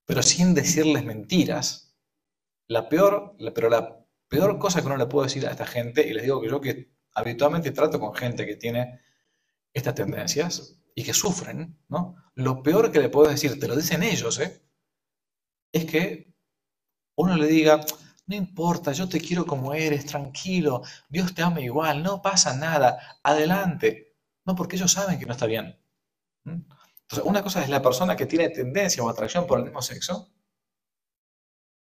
pero sin decirles mentiras. La peor, pero la peor cosa que uno le puedo decir a esta gente, y les digo que yo que habitualmente trato con gente que tiene estas tendencias y que sufren, ¿no? Lo peor que le puedo decir, te lo dicen ellos, ¿eh? Es que uno le diga, no importa, yo te quiero como eres, tranquilo, Dios te ama igual, no pasa nada, adelante. No, porque ellos saben que no está bien. Entonces, una cosa es la persona que tiene tendencia o atracción por el mismo sexo,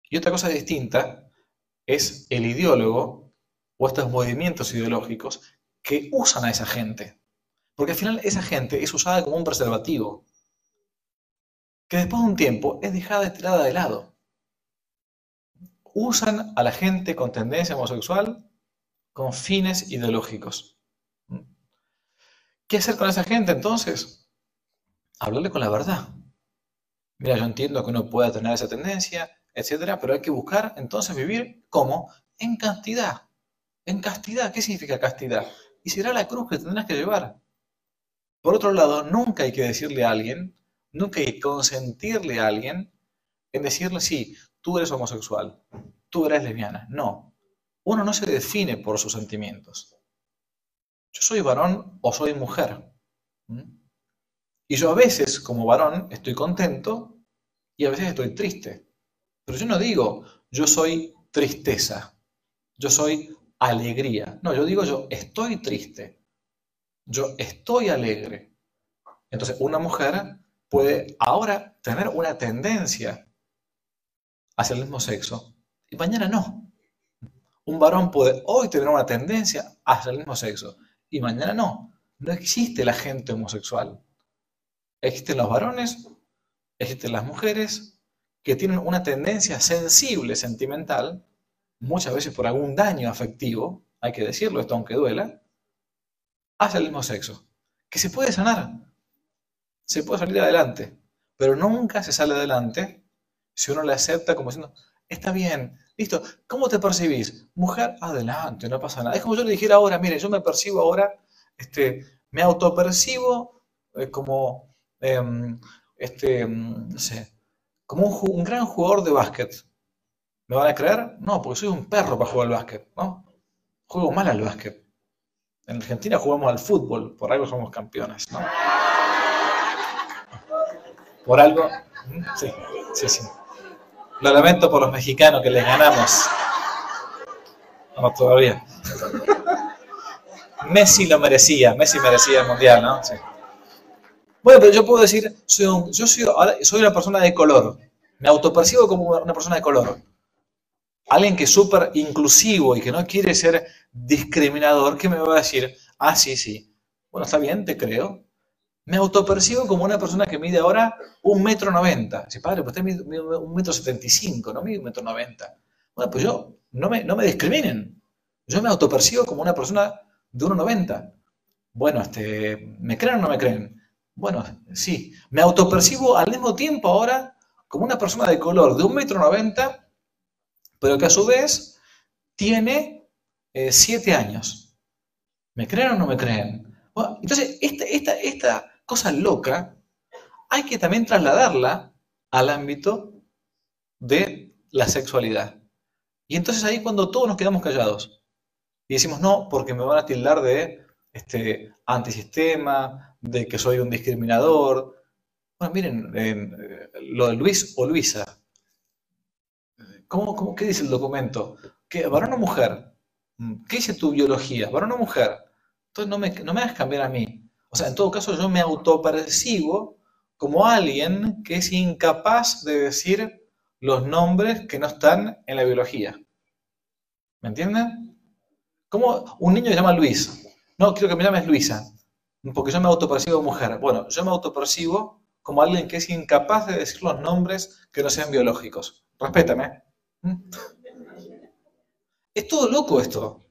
y otra cosa distinta es el ideólogo o estos movimientos ideológicos que usan a esa gente. Porque al final esa gente es usada como un preservativo, que después de un tiempo es dejada y tirada de lado. Usan a la gente con tendencia homosexual con fines ideológicos. ¿Qué hacer con esa gente entonces? Hablarle con la verdad. Mira, yo entiendo que uno pueda tener esa tendencia, etcétera, pero hay que buscar entonces vivir como en castidad. En castidad, ¿qué significa castidad? Y será la cruz que tendrás que llevar. Por otro lado, nunca hay que decirle a alguien, nunca hay que consentirle a alguien en decirle, sí, tú eres homosexual, tú eres lesbiana. No, uno no se define por sus sentimientos. Yo soy varón o soy mujer. Y yo a veces, como varón, estoy contento y a veces estoy triste. Pero yo no digo, yo soy tristeza, yo soy alegría. No, yo digo, yo estoy triste, yo estoy alegre. Entonces, una mujer puede ahora tener una tendencia hacia el mismo sexo y mañana no. Un varón puede hoy tener una tendencia hacia el mismo sexo y mañana no. No existe la gente homosexual. Existen los varones, existen las mujeres que tienen una tendencia sensible, sentimental, muchas veces por algún daño afectivo, hay que decirlo, esto aunque duela, hacia el mismo sexo, que se puede sanar, se puede salir adelante, pero nunca se sale adelante si uno le acepta como diciendo, está bien, listo, ¿cómo te percibís? Mujer, adelante, no pasa nada. Es como yo le dijera ahora, mire, yo me percibo ahora, este, me autopercibo eh, como, em, este, no sé, como un, gran jugador de básquet. ¿Me van a creer? No, porque soy un perro para jugar al básquet, ¿no? Juego mal al básquet. En Argentina jugamos al fútbol, por algo somos campeones, ¿no? Por algo. Sí, sí, sí. Lo lamento por los mexicanos que les ganamos. No, todavía. Messi lo merecía, Messi merecía el mundial, ¿no? Sí. Bueno, pero yo puedo decir, soy yo soy, soy una persona de color. Me autopercibo como una persona de color. alguien que es súper inclusivo y que no quiere ser discriminador, ¿qué me va a decir? Ah, sí, sí. Bueno, está bien, te creo. Me autopercibo como una persona que mide ahora un metro noventa. Sí, padre, pues usted mide un metro setenta y cinco, no mide un metro noventa. Bueno, pues yo, no me, no me discriminen. Yo me autopercibo como una persona de 1,90. Bueno, este, ¿me creen o no me creen? Bueno, sí. Me autopercibo al mismo tiempo ahora como una persona de color de 1,90 m, pero que a su vez tiene 7 eh, años. ¿Me creen o no me creen? entonces, esta, esta, esta cosa loca hay que también trasladarla al ámbito de la sexualidad. Y entonces ahí cuando todos nos quedamos callados y decimos, no, porque me van a tildar de este, antisistema, de que soy un discriminador. Bueno, miren, eh, lo de Luis o Luisa. ¿Cómo, cómo, qué dice el documento? ¿Qué, ¿Varón o mujer? ¿Qué dice tu biología? ¿Varón o mujer? Entonces no me, no me hagas cambiar a mí. O sea, en todo caso yo me autopercibo como alguien que es incapaz de decir los nombres que no están en la biología. ¿Me entienden? ¿Cómo un niño se llama Luis? No, quiero que me llames Luisa, porque yo me autopercibo mujer. Bueno, yo me autopercibo como alguien que es incapaz de decir los nombres que no sean biológicos. Respétame. ¿Mm? Es todo loco esto.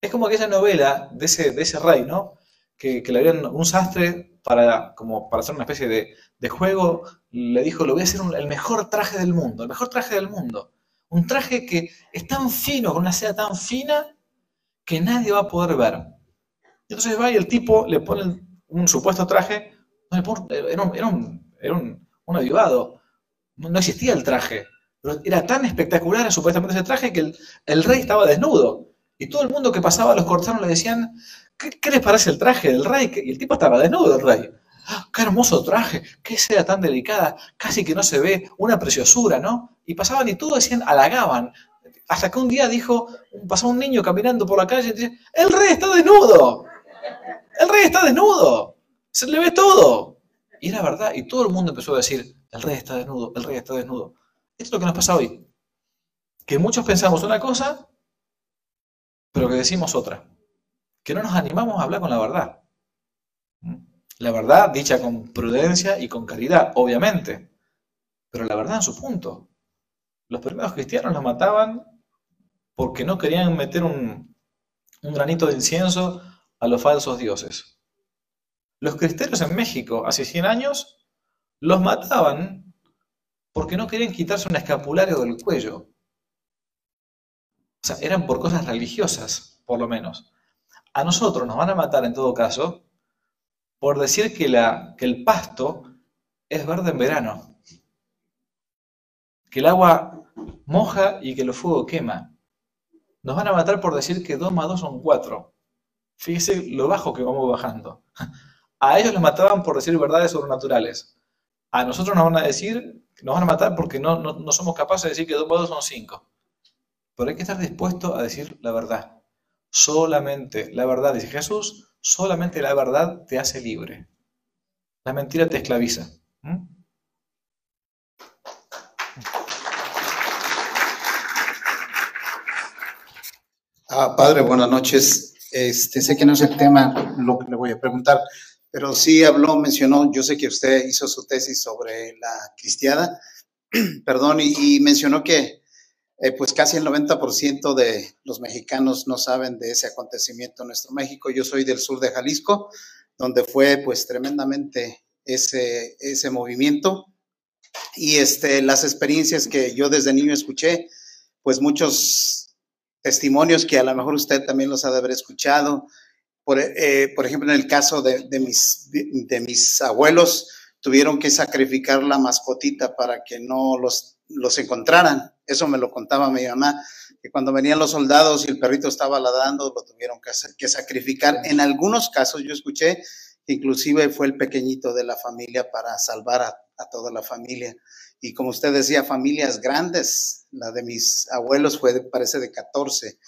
Es como aquella novela de ese, de ese rey, ¿no? Que, le habían un sastre para, como para hacer una especie de, juego, le dijo, lo voy a hacer el mejor traje del mundo, el mejor traje del mundo. Un traje que es tan fino, con una seda tan fina, que nadie va a poder ver. Entonces va y el tipo le pone un supuesto traje, era un, era un, era un, avivado, no existía el traje, pero era tan espectacular supuestamente ese traje que el, rey estaba desnudo. Y todo el mundo que pasaba los cortesanos le decían, ¿qué, les parece el traje del rey? Y el tipo estaba desnudo, el rey. ¡Ah, ¡Qué hermoso traje! ¡Qué seda tan delicada! Casi que no se ve, una preciosura, ¿no? Y pasaban y todos decían, halagaban. Hasta que un día dijo, pasó un niño caminando por la calle y dice, el rey está desnudo. El rey está desnudo. Se le ve todo. Y era verdad. Y todo el mundo empezó a decir, el rey está desnudo, el rey está desnudo. Esto es lo que nos pasa hoy. Que muchos pensamos una cosa, pero que decimos otra. Que no nos animamos a hablar con la verdad. La verdad dicha con prudencia y con caridad, obviamente. Pero la verdad en su punto. Los primeros cristianos los mataban porque no querían meter un, granito de incienso a los falsos dioses. Los cristeros en México hace 100 años los mataban porque no querían quitarse un escapulario del cuello. O sea, eran por cosas religiosas, por lo menos. A nosotros nos van a matar en todo caso por decir que, la, que el pasto es verde en verano, que el agua moja y que el fuego quema. Nos van a matar por decir que 2 más 2 son 4. Fíjese lo bajo que vamos bajando. A ellos los mataban por decir verdades sobrenaturales. A nosotros nos van a decir, nos van a matar porque no, no, somos capaces de decir que 2 más 2 son 5. Pero hay que estar dispuesto a decir la verdad. Solamente la verdad, dice Jesús, solamente la verdad te hace libre. La mentira te esclaviza. ¿Mm? Ah, padre, buenas noches. Este, sé que no es el tema lo que le voy a preguntar, pero sí habló, mencionó, yo sé que usted hizo su tesis sobre la cristiada, perdón, y, mencionó que eh, pues casi el 90% de los mexicanos no saben de ese acontecimiento en nuestro México. Yo soy del sur de Jalisco, donde fue pues tremendamente ese, ese movimiento y este, las experiencias que yo desde niño escuché, pues muchos testimonios que a lo mejor usted también los ha de haber escuchado. Por, eh, por ejemplo, en el caso de, de, mis, de mis abuelos, tuvieron que sacrificar la mascotita para que no los, los encontraran. Eso me lo contaba mi mamá, que cuando venían los soldados y el perrito estaba ladrando, lo tuvieron que, hacer, que sacrificar. En algunos casos yo escuché inclusive fue el pequeñito de la familia para salvar a, a toda la familia y como usted decía, familias grandes. La de mis abuelos fue, parece, de 14.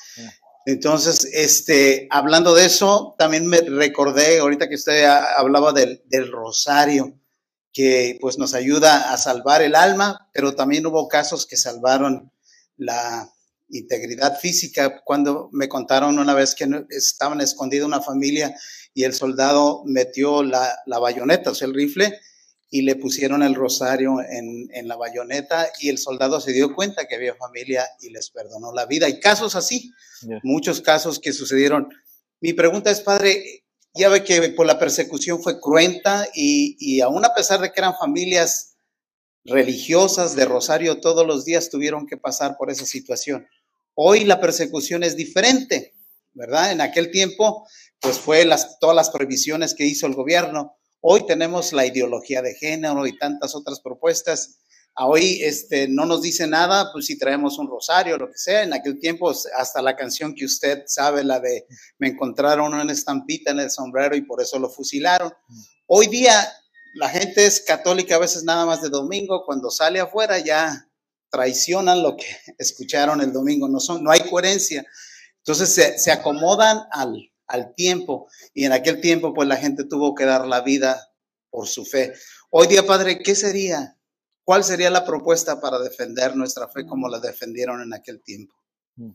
Entonces, este, hablando de eso, también me recordé, ahorita que usted hablaba del, del, rosario, que pues nos ayuda a salvar el alma, pero también hubo casos que salvaron la integridad física. Cuando me contaron una vez que estaban escondida una familia y el soldado metió la, la bayoneta, o sea, el rifle, y le pusieron el rosario en, en, la bayoneta y el soldado se dio cuenta que había familia y les perdonó la vida. Hay casos así, muchos casos que sucedieron. Mi pregunta es, padre, ya ve que por la persecución fue cruenta y, y aún a pesar de que eran familias religiosas de Rosario, todos los días tuvieron que pasar por esa situación. Hoy la persecución es diferente, ¿verdad? En aquel tiempo, pues fue las, todas las prohibiciones que hizo el gobierno Hoy tenemos la ideología de género y tantas otras propuestas. Hoy este, no nos dice nada, pues si traemos un rosario, lo que sea. En aquel tiempo, hasta la canción que usted sabe, la de me encontraron una estampita en el sombrero y por eso lo fusilaron. Hoy día la gente es católica a veces nada más de domingo, cuando sale afuera ya traicionan lo que escucharon el domingo, no, son, no hay coherencia. Entonces se, se acomodan al, al tiempo. Y en aquel tiempo, pues la gente tuvo que dar la vida por su fe. Hoy día, Padre, ¿qué sería? ¿Cuál sería la propuesta para defender nuestra fe como la defendieron en aquel tiempo? Mm.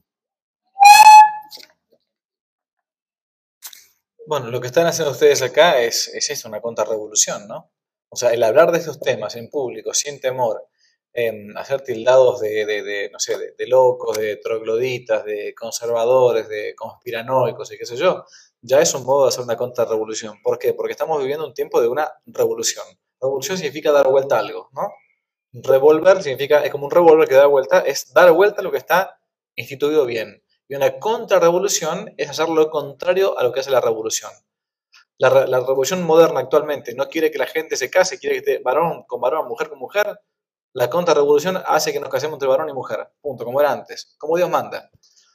Bueno, lo que están haciendo ustedes acá es, es eso, una contrarrevolución, ¿no? O sea, el hablar de estos temas en público, sin temor, hacer tildados de, no sé, de, locos, de trogloditas, de conservadores, de conspiranoicos y qué sé yo, ya es un modo de hacer una contrarrevolución. ¿Por qué? Porque estamos viviendo un tiempo de una revolución. Revolución significa dar vuelta a algo, ¿no? Revolver significa, es como un revólver que da vuelta, es dar vuelta a lo que está instituido bien. Y una contrarrevolución es hacer lo contrario a lo que hace la revolución. La, la, revolución moderna actualmente no quiere que la gente se case, quiere que esté varón con varón, mujer con mujer, la contrarrevolución hace que nos casemos entre varón y mujer, punto, como era antes, como Dios manda.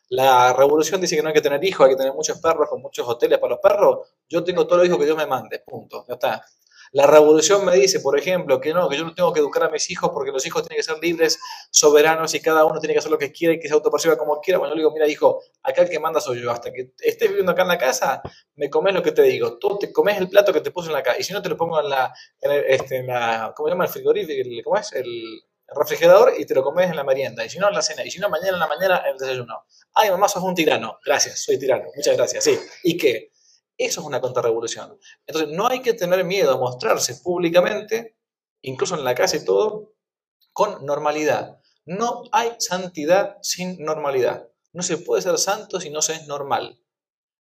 La revolución dice que no hay que tener hijos, hay que tener muchos perros con muchos hoteles para los perros. Yo tengo todos los hijos que Dios me mande, punto, ya está. La revolución me dice, por ejemplo, que no, que yo no tengo que educar a mis hijos porque los hijos tienen que ser libres, soberanos y cada uno tiene que hacer lo que quiera y que se autoperciba como quiera. Bueno, yo le digo, mira, hijo, acá el que manda soy yo. Hasta que estés viviendo acá en la casa, me comes lo que te digo. Tú te comes el plato que te puse en la casa. Y si no, te lo pongo en la, en este, en la ¿cómo se llama? El frigorífico, ¿cómo es? El, refrigerador y te lo comes en la merienda. Y si no, en la cena. Y si no, mañana en la mañana en el desayuno. Ay, mamá, sos un tirano. Gracias, soy tirano. Muchas gracias. Sí. ¿Y qué? Eso es una contrarrevolución. Entonces, no hay que tener miedo a mostrarse públicamente, incluso en la casa y todo, con normalidad. No hay santidad sin normalidad. No se puede ser santo si no se es normal.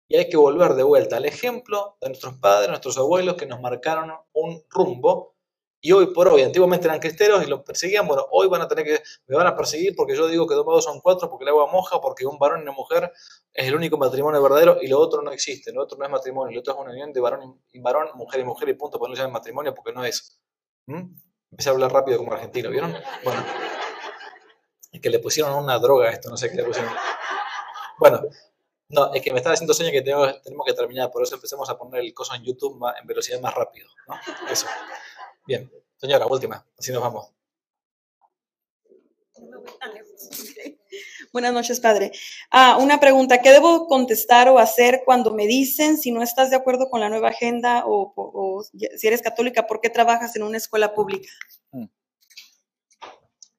Y hay que volver de vuelta al ejemplo de nuestros padres, nuestros abuelos que nos marcaron un rumbo y hoy por hoy, antiguamente eran cristeros y los perseguían, bueno, hoy van a tener que, me van a perseguir porque yo digo que dos son cuatro, porque el agua moja, porque un varón y una mujer es el único matrimonio verdadero y lo otro no existe, lo otro no es matrimonio, lo otro es una unión de varón y varón, mujer y mujer y punto, pues no llaman matrimonio porque no es. ¿Mm? Empecé a hablar rápido como argentino, ¿vieron? Bueno, es que le pusieron una droga a esto, no sé qué le pusieron. Bueno, no, es que me estaba haciendo sueño que tenemos, tenemos que terminar, por eso empecemos a poner el coso en YouTube en velocidad más rápido, ¿no? Eso. Bien, señora, última, así nos vamos. Buenas noches, padre. Ah, una pregunta, ¿qué debo contestar o hacer cuando me dicen si no estás de acuerdo con la nueva agenda o, si eres católica, ¿por qué trabajas en una escuela pública? Mm.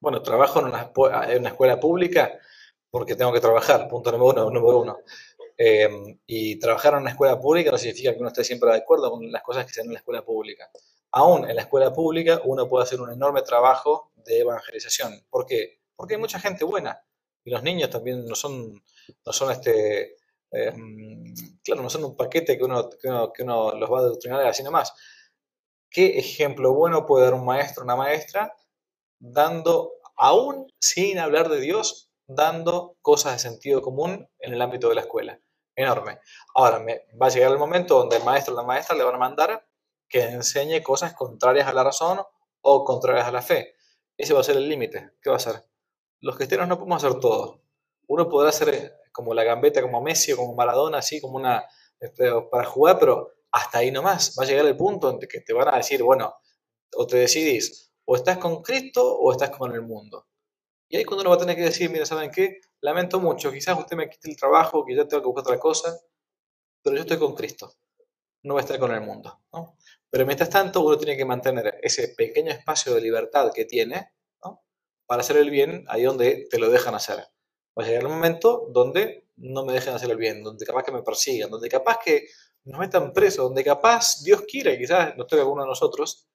Bueno, trabajo en una, en una escuela pública porque tengo que trabajar, punto número uno. Número uno. Em, y trabajar en una escuela pública no significa que uno esté siempre de acuerdo con las cosas que se hacen en la escuela pública aún en la escuela pública uno puede hacer un enorme trabajo de evangelización. ¿Por qué? Porque hay mucha gente buena y los niños también no son, no son este, eh, claro, no son un paquete que uno, que uno, los va a adoctrinar así nomás. ¿Qué ejemplo bueno puede dar un maestro una maestra dando, aún sin hablar de Dios, dando cosas de sentido común en el ámbito de la escuela? Enorme. Ahora, me, va a llegar el momento donde el maestro o la maestra le van a mandar que enseñe cosas contrarias a la razón o contrarias a la fe. Ese va a ser el límite. ¿Qué va a ser? Los cristianos no podemos hacer todo. Uno podrá hacer eh, como la gambeta, como Messi como Maradona, así como una este, para jugar, pero hasta ahí nomás. Va a llegar el punto en que te van a decir, bueno, o te decidís, o estás con Cristo o estás con el mundo. Y ahí cuando uno va a tener que decir, mira, ¿saben qué? Lamento mucho, quizás usted me quite el trabajo, ya tengo que buscar otra cosa, pero yo estoy con Cristo, no voy a estar con el mundo. ¿no? Pero mientras tanto, uno tiene que mantener ese pequeño espacio de libertad que tiene, para hacer el bien ahí donde te lo dejan hacer. Va a llegar un momento donde no me dejen hacer el bien, donde capaz que me persigan, donde capaz que nos metan presos, donde capaz Dios quiere, quizás nos toque alguno de nosotros,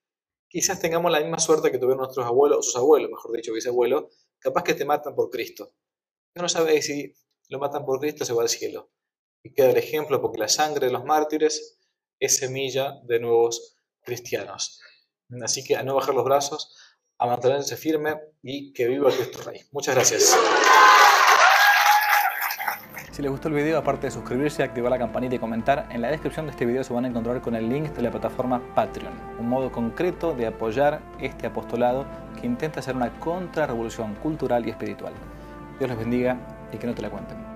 quizás tengamos la misma suerte que tuvieron nuestros abuelos, o sus abuelos, mejor dicho, bisabuelos, capaz que te matan por Cristo. no sabes si lo matan por Cristo se va al cielo. Y queda el ejemplo porque la sangre de los mártires es semilla de nuevos cristianos. Así que a no bajar los brazos, a mantenerse firme y que viva Cristo Rey. Muchas gracias. Si les gustó el video, aparte de suscribirse, activar la campanita y comentar, en la descripción de este video se van a encontrar con el link de la plataforma Patreon, un modo concreto de apoyar este apostolado que intenta hacer una contrarrevolución cultural y espiritual. Dios les bendiga y que no te la cuenten.